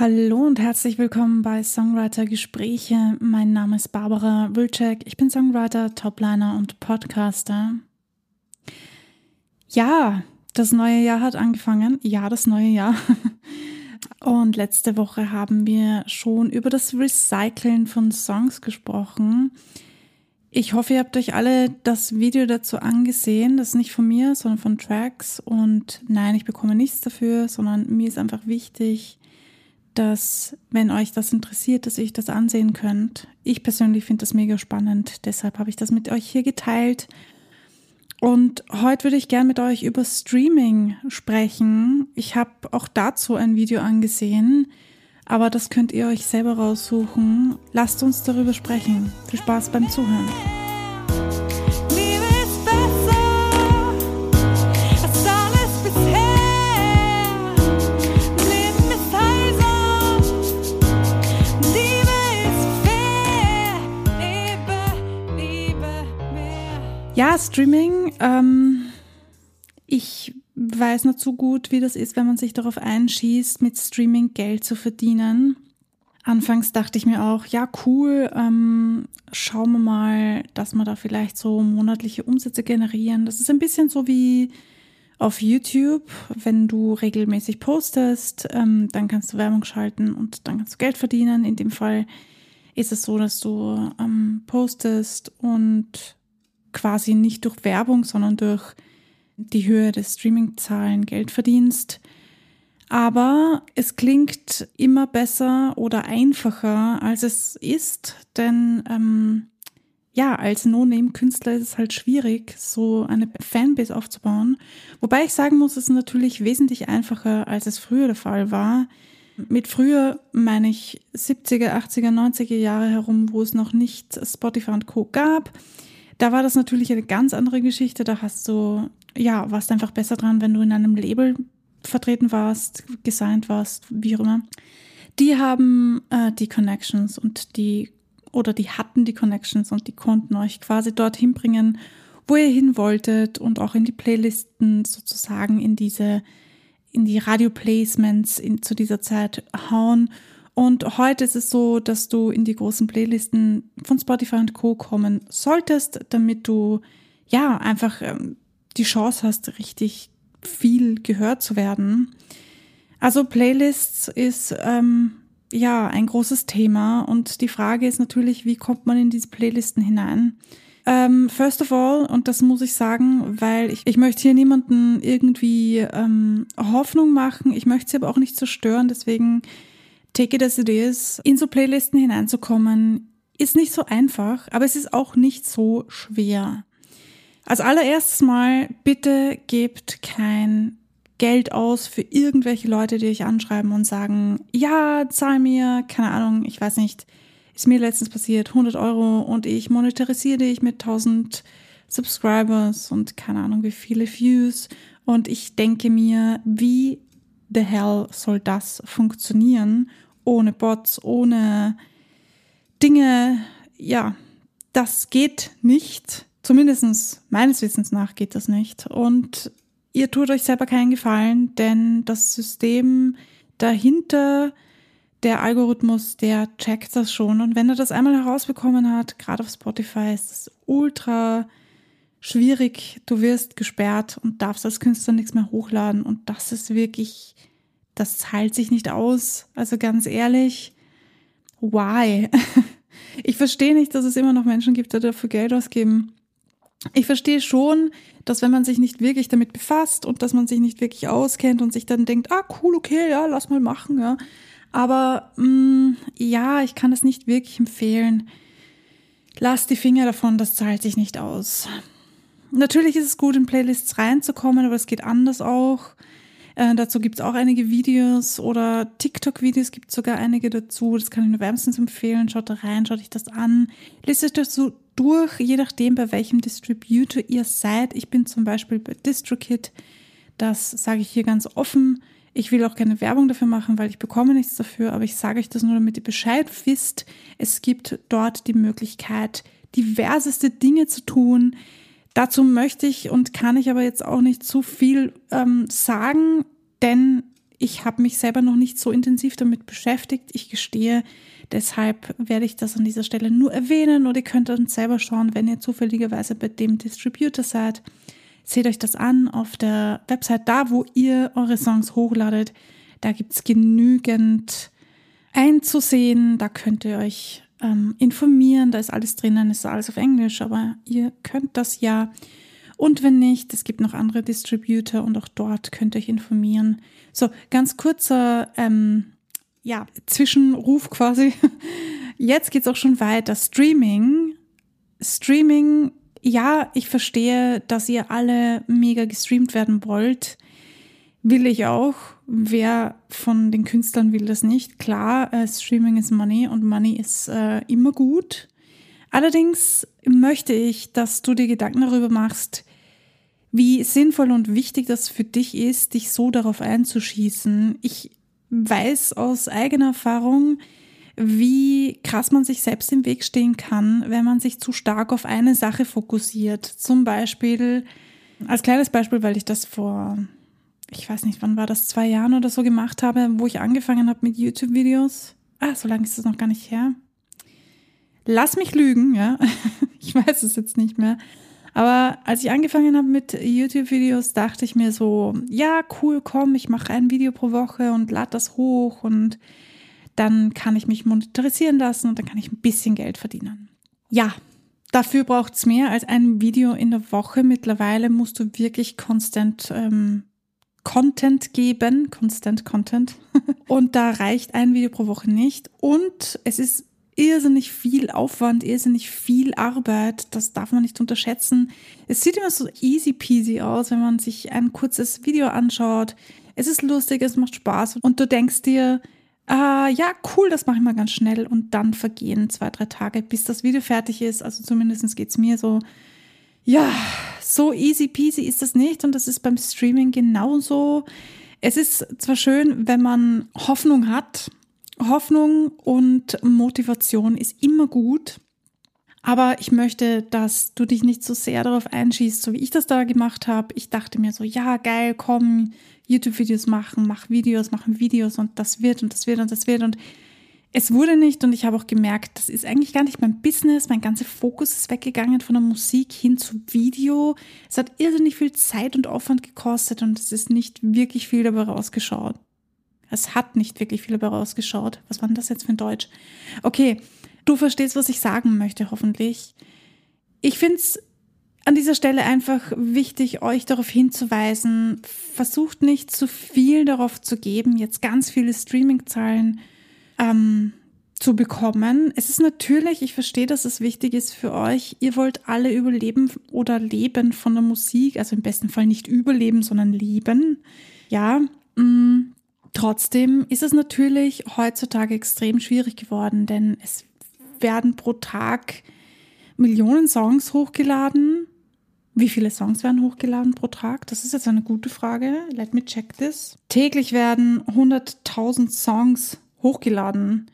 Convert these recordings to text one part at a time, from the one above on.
Hallo und herzlich willkommen bei Songwriter Gespräche. Mein Name ist Barbara Wilczek. Ich bin Songwriter, Topliner und Podcaster. Ja, das neue Jahr hat angefangen. Ja, das neue Jahr. Und letzte Woche haben wir schon über das Recyceln von Songs gesprochen. Ich hoffe, ihr habt euch alle das Video dazu angesehen. Das ist nicht von mir, sondern von Tracks. Und nein, ich bekomme nichts dafür, sondern mir ist einfach wichtig, dass, wenn euch das interessiert, dass ihr euch das ansehen könnt. Ich persönlich finde das mega spannend, deshalb habe ich das mit euch hier geteilt. Und heute würde ich gern mit euch über Streaming sprechen. Ich habe auch dazu ein Video angesehen, aber das könnt ihr euch selber raussuchen. Lasst uns darüber sprechen. Viel Spaß beim Zuhören. Ja, Streaming. Ähm, ich weiß nur zu gut, wie das ist, wenn man sich darauf einschießt, mit Streaming Geld zu verdienen. Anfangs dachte ich mir auch, ja, cool, ähm, schauen wir mal, dass wir da vielleicht so monatliche Umsätze generieren. Das ist ein bisschen so wie auf YouTube, wenn du regelmäßig postest, ähm, dann kannst du Werbung schalten und dann kannst du Geld verdienen. In dem Fall ist es so, dass du ähm, postest und quasi nicht durch Werbung, sondern durch die Höhe des Streamingzahlen Geld verdienst. Aber es klingt immer besser oder einfacher, als es ist, denn ähm, ja, als No-Name-Künstler ist es halt schwierig, so eine Fanbase aufzubauen. Wobei ich sagen muss, es ist natürlich wesentlich einfacher, als es früher der Fall war. Mit früher meine ich 70er, 80er, 90er Jahre herum, wo es noch nicht Spotify und Co. gab. Da war das natürlich eine ganz andere Geschichte. Da hast du, ja, warst einfach besser dran, wenn du in einem Label vertreten warst, gesigned warst, wie auch immer. Die haben äh, die Connections und die, oder die hatten die Connections und die konnten euch quasi dorthin bringen, wo ihr hin wolltet und auch in die Playlisten sozusagen in diese, in die Radio-Placements zu dieser Zeit hauen und heute ist es so, dass du in die großen Playlisten von Spotify und Co. kommen solltest, damit du ja einfach ähm, die Chance hast, richtig viel gehört zu werden. Also Playlists ist ähm, ja ein großes Thema und die Frage ist natürlich, wie kommt man in diese Playlisten hinein? Ähm, first of all, und das muss ich sagen, weil ich, ich möchte hier niemanden irgendwie ähm, Hoffnung machen, ich möchte sie aber auch nicht zerstören, deswegen Take It As It Is, in so Playlisten hineinzukommen, ist nicht so einfach, aber es ist auch nicht so schwer. Als allererstes Mal, bitte gebt kein Geld aus für irgendwelche Leute, die euch anschreiben und sagen, ja, zahl mir, keine Ahnung, ich weiß nicht, ist mir letztens passiert, 100 Euro und ich monetarisiere dich mit 1000 Subscribers und keine Ahnung wie viele Views und ich denke mir, wie the hell soll das funktionieren? Ohne Bots, ohne Dinge, ja, das geht nicht. Zumindest meines Wissens nach geht das nicht. Und ihr tut euch selber keinen Gefallen, denn das System dahinter, der Algorithmus, der checkt das schon. Und wenn er das einmal herausbekommen hat, gerade auf Spotify, ist es ultra schwierig. Du wirst gesperrt und darfst als Künstler nichts mehr hochladen. Und das ist wirklich, das zahlt sich nicht aus. Also ganz ehrlich, why? Ich verstehe nicht, dass es immer noch Menschen gibt, die dafür Geld ausgeben. Ich verstehe schon, dass wenn man sich nicht wirklich damit befasst und dass man sich nicht wirklich auskennt und sich dann denkt, ah cool, okay, ja, lass mal machen, ja. Aber mh, mm, ja, ich kann es nicht wirklich empfehlen. Lass die Finger davon, das zahlt sich nicht aus. Natürlich ist es gut, in Playlists reinzukommen, aber es geht anders auch. Äh, dazu gibt es auch einige Videos oder TikTok-Videos gibt es sogar einige dazu. Das kann ich nur wärmstens empfehlen. Schaut da rein, schaut euch das an. Lest euch das so durch, je nachdem, bei welchem Distributor ihr seid. Ich bin zum Beispiel bei DistroKit. Das sage ich hier ganz offen. Ich will auch keine Werbung dafür machen, weil ich bekomme nichts dafür, aber ich sage euch das nur, damit ihr Bescheid wisst. Es gibt dort die Möglichkeit, diverseste Dinge zu tun. Dazu möchte ich und kann ich aber jetzt auch nicht zu viel ähm, sagen, denn Ich habe mich selber noch nicht so intensiv damit beschäftigt. Ich gestehe, deshalb werde ich das an dieser Stelle nur erwähnen oder ihr könnt dann selber schauen, wenn ihr zufälligerweise bei dem Distributor seid. Seht euch das an auf der Website, da wo ihr eure Songs hochladet. Da gibt's genügend einzusehen. Da könnt ihr euch ähm, informieren. Da ist alles drinnen, ist alles auf Englisch, aber ihr könnt das ja. Und wenn nicht, es gibt noch andere Distributor und auch dort könnt ihr euch informieren. So, ganz kurzer ähm, ja, Zwischenruf quasi. Jetzt geht's auch schon weiter. Streaming. Streaming, ja, ich verstehe, dass ihr alle mega gestreamt werden wollt. Will ich auch. Wer von den Künstlern will das nicht? Klar, äh, Streaming ist Money und Money ist äh, immer gut. Allerdings möchte ich, dass du dir Gedanken darüber machst, wie sinnvoll und wichtig das für dich ist, dich so darauf einzuschießen. Ich weiß aus eigener Erfahrung, wie krass man sich selbst im Weg stehen kann, wenn man sich zu stark auf eine Sache fokussiert. Zum Beispiel, als kleines Beispiel, weil ich das vor ich weiß nicht, wann war das, zwei Jahren oder so gemacht habe, wo ich angefangen habe mit YouTube-Videos. Ah, so lange ist das noch gar nicht her. Lass mich lügen, ja. ich weiß es jetzt nicht mehr. Aber als ich angefangen habe mit YouTube-Videos, dachte ich mir so, ja, cool, komm, ich mache ein Video pro Woche und lade das hoch und dann kann ich mich monetarisieren lassen und dann kann ich ein bisschen Geld verdienen. Ja, dafür braucht es mehr als ein Video in der Woche. Mittlerweile musst du wirklich konstant ähm, Content geben, Constant Content. und da reicht ein Video pro Woche nicht. Und es ist irrsinnig viel Aufwand, irrsinnig viel Arbeit. Das darf man nicht unterschätzen. Es sieht immer so easy peasy aus, wenn man sich ein kurzes Video anschaut. Es ist lustig, es macht Spaß und du denkst dir, ah, ja, cool, das mache ich mal ganz schnell und dann vergehen zwei, drei Tage, bis das Video fertig ist. Also zumindest geht es mir so. Ja, so easy peasy ist das nicht und das ist beim Streaming genauso. Es ist zwar schön, wenn man Hoffnung hat. Hoffnung und Motivation ist immer gut. Aber ich möchte, dass du dich nicht so sehr darauf einschießt, so wie ich das da gemacht habe. Ich dachte mir so, ja, geil, komm, YouTube-Videos machen, mach Videos, machen Videos und das wird und das wird und das wird und es wurde nicht und ich habe auch gemerkt, das ist eigentlich gar nicht mein Business. Mein ganzer Fokus ist weggegangen von der Musik hin zu Video. Es hat irrsinnig viel Zeit und Aufwand gekostet und es ist nicht wirklich viel dabei rausgeschaut. Es hat nicht wirklich viel dabei rausgeschaut. Was war denn das jetzt für ein Deutsch? Okay, du verstehst, was ich sagen möchte, hoffentlich. Ich finde es an dieser Stelle einfach wichtig, euch darauf hinzuweisen, versucht nicht zu viel darauf zu geben, jetzt ganz viele Streaming-Zahlen ähm, zu bekommen. Es ist natürlich, ich verstehe, dass es wichtig ist für euch. Ihr wollt alle überleben oder leben von der Musik, also im besten Fall nicht überleben, sondern leben. Ja, mh, mm, trotzdem ist es natürlich heutzutage extrem schwierig geworden, denn es werden pro Tag Millionen Songs hochgeladen. Wie viele Songs werden hochgeladen pro Tag? Das ist jetzt eine gute Frage. Let me check this. Täglich werden 100.000 Songs hochgeladen.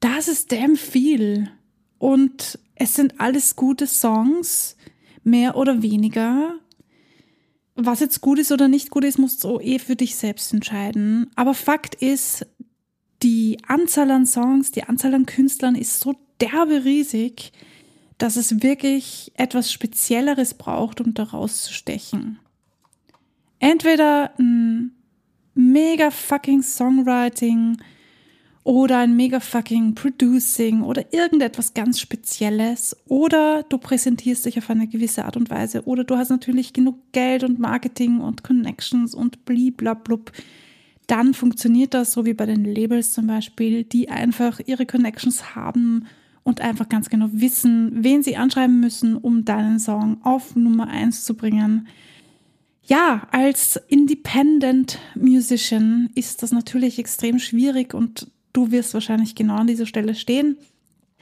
Das ist damn viel. Und es sind alles gute Songs, mehr oder weniger. Was jetzt gut ist oder nicht gut ist, musst du eh für dich selbst entscheiden. Aber Fakt ist, die Anzahl an Songs, die Anzahl an Künstlern ist so derbe riesig, dass es wirklich etwas Spezielleres braucht, um da rauszustechen. Entweder ein mega fucking Songwriting, oder ein mega fucking Producing oder irgendetwas ganz Spezielles oder du präsentierst dich auf eine gewisse Art und Weise oder du hast natürlich genug Geld und Marketing und Connections und bliblablub, dann funktioniert das so wie bei den Labels zum Beispiel, die einfach ihre Connections haben und einfach ganz genau wissen, wen sie anschreiben müssen, um deinen Song auf Nummer eins zu bringen. Ja, als Independent Musician ist das natürlich extrem schwierig und Du wirst wahrscheinlich genau an dieser Stelle stehen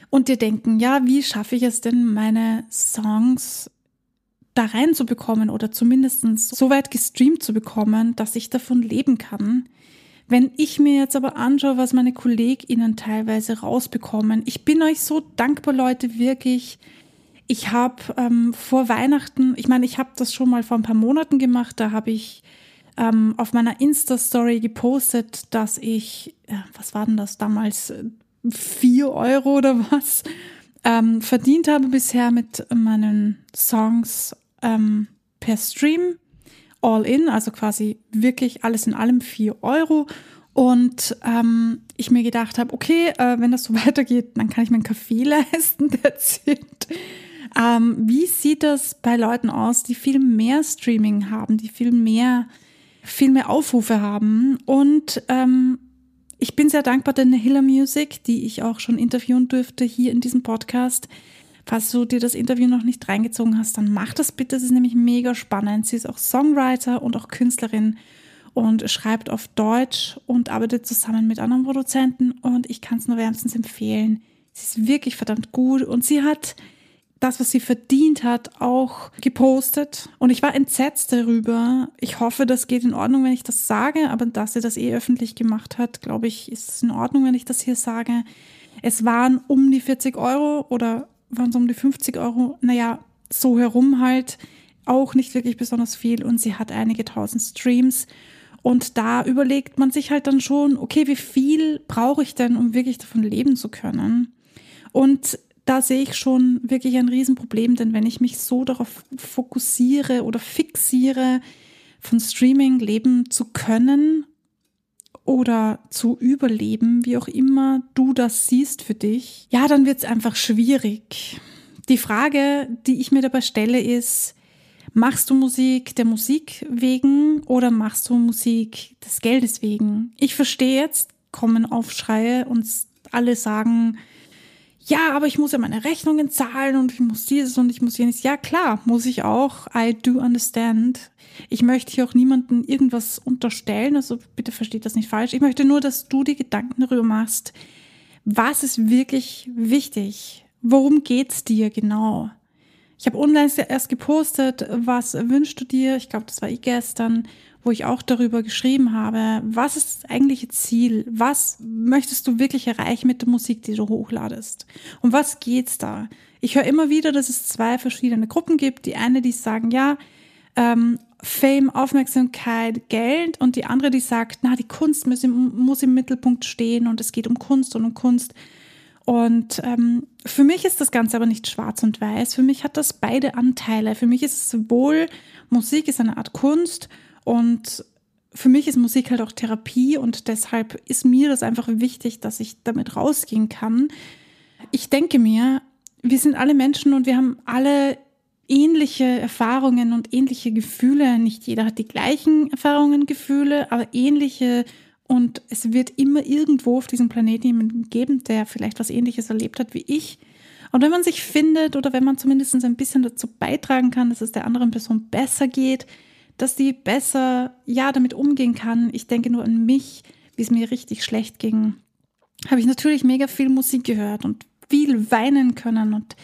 und dir denken, ja, wie schaffe ich es denn, meine Songs da reinzubekommen oder zumindest so weit gestreamt zu bekommen, dass ich davon leben kann. Wenn ich mir jetzt aber anschaue, was meine KollegInnen teilweise rausbekommen, ich bin euch so dankbar, Leute, wirklich. Ich habe ähm, vor Weihnachten, ich meine, ich habe das schon mal vor ein paar Monaten gemacht, da habe ich ähm, auf meiner Insta-Story gepostet, dass ich, ja, was war denn das damals, vier Euro oder was, ähm, verdient habe bisher mit meinen Songs ähm, per Stream, all in, also quasi wirklich alles in allem vier Euro. Und ähm, ich mir gedacht habe, okay, äh, wenn das so weitergeht, dann kann ich mir einen Kaffee leisten, der zählt. Ähm, wie sieht das bei Leuten aus, die viel mehr Streaming haben, die viel mehr, viel mehr Aufrufe haben? Und ähm, ich bin sehr dankbar der Hiller Music, die ich auch schon interviewen durfte hier in diesem Podcast. Falls du dir das Interview noch nicht reingezogen hast, dann mach das bitte. Es ist nämlich mega spannend. Sie ist auch Songwriter und auch Künstlerin und schreibt auf Deutsch und arbeitet zusammen mit anderen Produzenten und ich kann es nur wärmstens empfehlen. Sie ist wirklich verdammt gut und sie hat das, was sie verdient hat, auch gepostet. Und ich war entsetzt darüber. Ich hoffe, das geht in Ordnung, wenn ich das sage, aber dass sie das eh öffentlich gemacht hat, glaube ich, ist es in Ordnung, wenn ich das hier sage. Es waren um die 40 Euro oder waren es um die 50 Euro. Naja, so herum halt. Auch nicht wirklich besonders viel. Und sie hat einige tausend Streams. Und da überlegt man sich halt dann schon, okay, wie viel brauche ich denn, um wirklich davon leben zu können? Und da sehe ich schon wirklich ein Riesenproblem, denn wenn ich mich so darauf fokussiere oder fixiere, von Streaming leben zu können oder zu überleben, wie auch immer du das siehst für dich, ja, dann wird es einfach schwierig. Die Frage, die ich mir dabei stelle, ist, machst du Musik der Musik wegen oder machst du Musik des Geldes wegen? Ich verstehe jetzt, kommen Aufschreie und alle sagen, ja, aber ich muss ja meine Rechnungen zahlen und ich muss dieses und ich muss jenes. Ja, klar, muss ich auch. I do understand. Ich möchte hier auch niemandem irgendwas unterstellen, also bitte versteht das nicht falsch. Ich möchte nur, dass du dir Gedanken darüber machst, was ist wirklich wichtig? Worum geht's dir genau? Ich habe online erst gepostet, was wünschst du dir? Ich glaube, das war ich gestern wo ich auch darüber geschrieben habe, was ist das eigentliche Ziel? Was möchtest du wirklich erreichen mit der Musik, die du hochladest? Um was geht's da? Ich höre immer wieder, dass es zwei verschiedene Gruppen gibt. Die eine, die sagen, ja, ähm, Fame, Aufmerksamkeit, Geld und die andere, die sagt, na, die Kunst muss im, muss im Mittelpunkt stehen und es geht um Kunst und um Kunst. Und ähm, für mich ist das Ganze aber nicht schwarz und weiß. Für mich hat das beide Anteile. Für mich ist es sowohl Musik ist eine Art Kunst und für mich ist Musik halt auch Therapie und deshalb ist mir das einfach wichtig, dass ich damit rausgehen kann. Ich denke mir, wir sind alle Menschen und wir haben alle ähnliche Erfahrungen und ähnliche Gefühle. Nicht jeder hat die gleichen Erfahrungen, Gefühle, aber ähnliche. Und es wird immer irgendwo auf diesem Planeten jemanden geben, der vielleicht was Ähnliches erlebt hat wie ich. Und wenn man sich findet oder wenn man zumindest ein bisschen dazu beitragen kann, dass es der anderen Person besser geht, dass die besser, ja, damit umgehen kann. Ich denke nur an mich, wie es mir richtig schlecht ging. Habe ich natürlich mega viel Musik gehört und viel weinen können und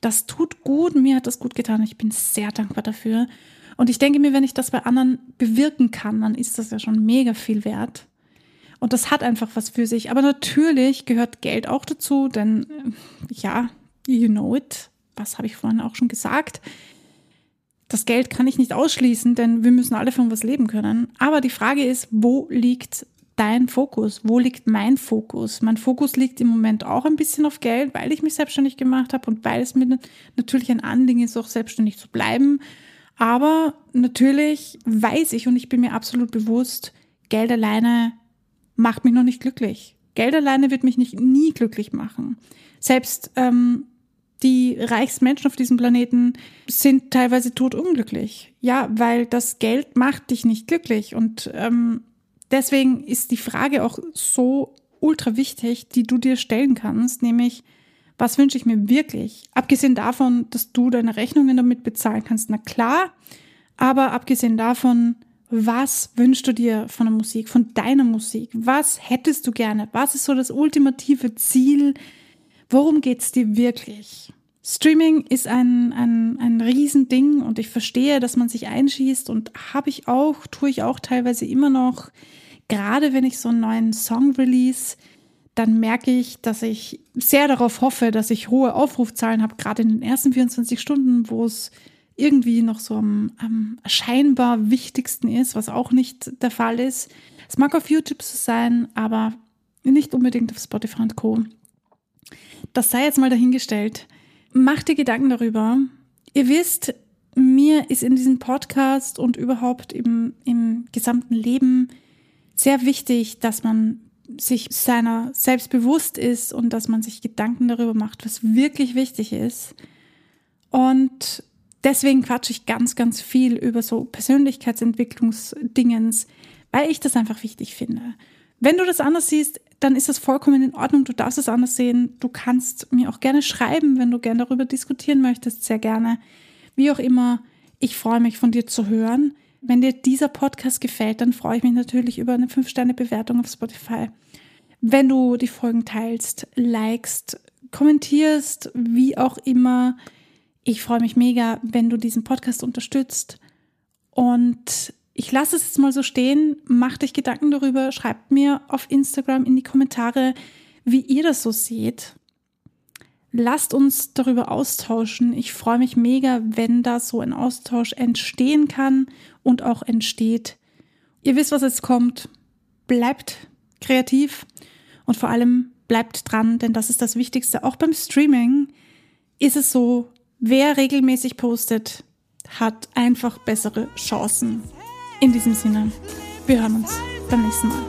das tut gut. Mir hat das gut getan. Ich bin sehr dankbar dafür. Und ich denke mir, wenn ich das bei anderen bewirken kann, dann ist das ja schon mega viel wert. Und das hat einfach was für sich. Aber natürlich gehört Geld auch dazu, denn ja, you know it. Was habe ich vorhin auch schon gesagt? das Geld kann ich nicht ausschließen, denn wir müssen alle von was leben können. Aber die Frage ist, wo liegt dein Fokus? Wo liegt mein Fokus? Mein Fokus liegt im Moment auch ein bisschen auf Geld, weil ich mich selbstständig gemacht habe und weil es mir natürlich ein Anliegen ist, auch selbstständig zu bleiben. Aber natürlich weiß ich und ich bin mir absolut bewusst, Geld alleine macht mich noch nicht glücklich. Geld alleine wird mich nicht nie glücklich machen. Selbst ähm, die reichsten Menschen auf diesem Planeten sind teilweise totunglücklich. Ja, weil das Geld macht dich nicht glücklich. Und ähm, deswegen ist die Frage auch so ultra wichtig, die du dir stellen kannst, nämlich, was wünsche ich mir wirklich? Abgesehen davon, dass du deine Rechnungen damit bezahlen kannst, na klar, aber abgesehen davon, was wünschst du dir von der Musik, von deiner Musik? Was hättest du gerne? Was ist so das ultimative Ziel, Worum geht's dir wirklich? Streaming ist ein, ein, ein Riesending und ich verstehe, dass man sich einschießt und habe ich auch, tue ich auch teilweise immer noch. Gerade wenn ich so einen neuen Song release, dann merke ich, dass ich sehr darauf hoffe, dass ich hohe Aufrufzahlen habe, gerade in den ersten 24 Stunden, wo es irgendwie noch so am, am scheinbar wichtigsten ist, was auch nicht der Fall ist. Es mag auf YouTube so sein, aber nicht unbedingt auf Spotify und Co. Das sei jetzt mal dahingestellt. Mach dir Gedanken darüber. Ihr wisst, mir ist in diesem Podcast und überhaupt im, im gesamten Leben sehr wichtig, dass man sich seiner selbst bewusst ist und dass man sich Gedanken darüber macht, was wirklich wichtig ist. Und deswegen quatsche ich ganz, ganz viel über so Persönlichkeitsentwicklungsdingens, weil ich das einfach wichtig finde. Wenn du das anders siehst, dann ist das vollkommen in Ordnung. Du darfst es anders sehen. Du kannst mir auch gerne schreiben, wenn du gerne darüber diskutieren möchtest, sehr gerne. Wie auch immer, ich freue mich von dir zu hören. Wenn dir dieser Podcast gefällt, dann freue ich mich natürlich über eine 5-Sterne-Bewertung auf Spotify. Wenn du die Folgen teilst, likest, kommentierst, wie auch immer. Ich freue mich mega, wenn du diesen Podcast unterstützt. Und ich lasse es jetzt mal so stehen. Mach dich Gedanken darüber. Schreibt mir auf Instagram in die Kommentare, wie ihr das so seht. Lasst uns darüber austauschen. Ich freue mich mega, wenn da so ein Austausch entstehen kann und auch entsteht. Ihr wisst, was jetzt kommt. Bleibt kreativ und vor allem bleibt dran, denn das ist das Wichtigste. Auch beim Streaming ist es so, Wer regelmäßig postet, hat einfach bessere Chancen. In diesem Sinne, wir hören uns beim nächsten Mal.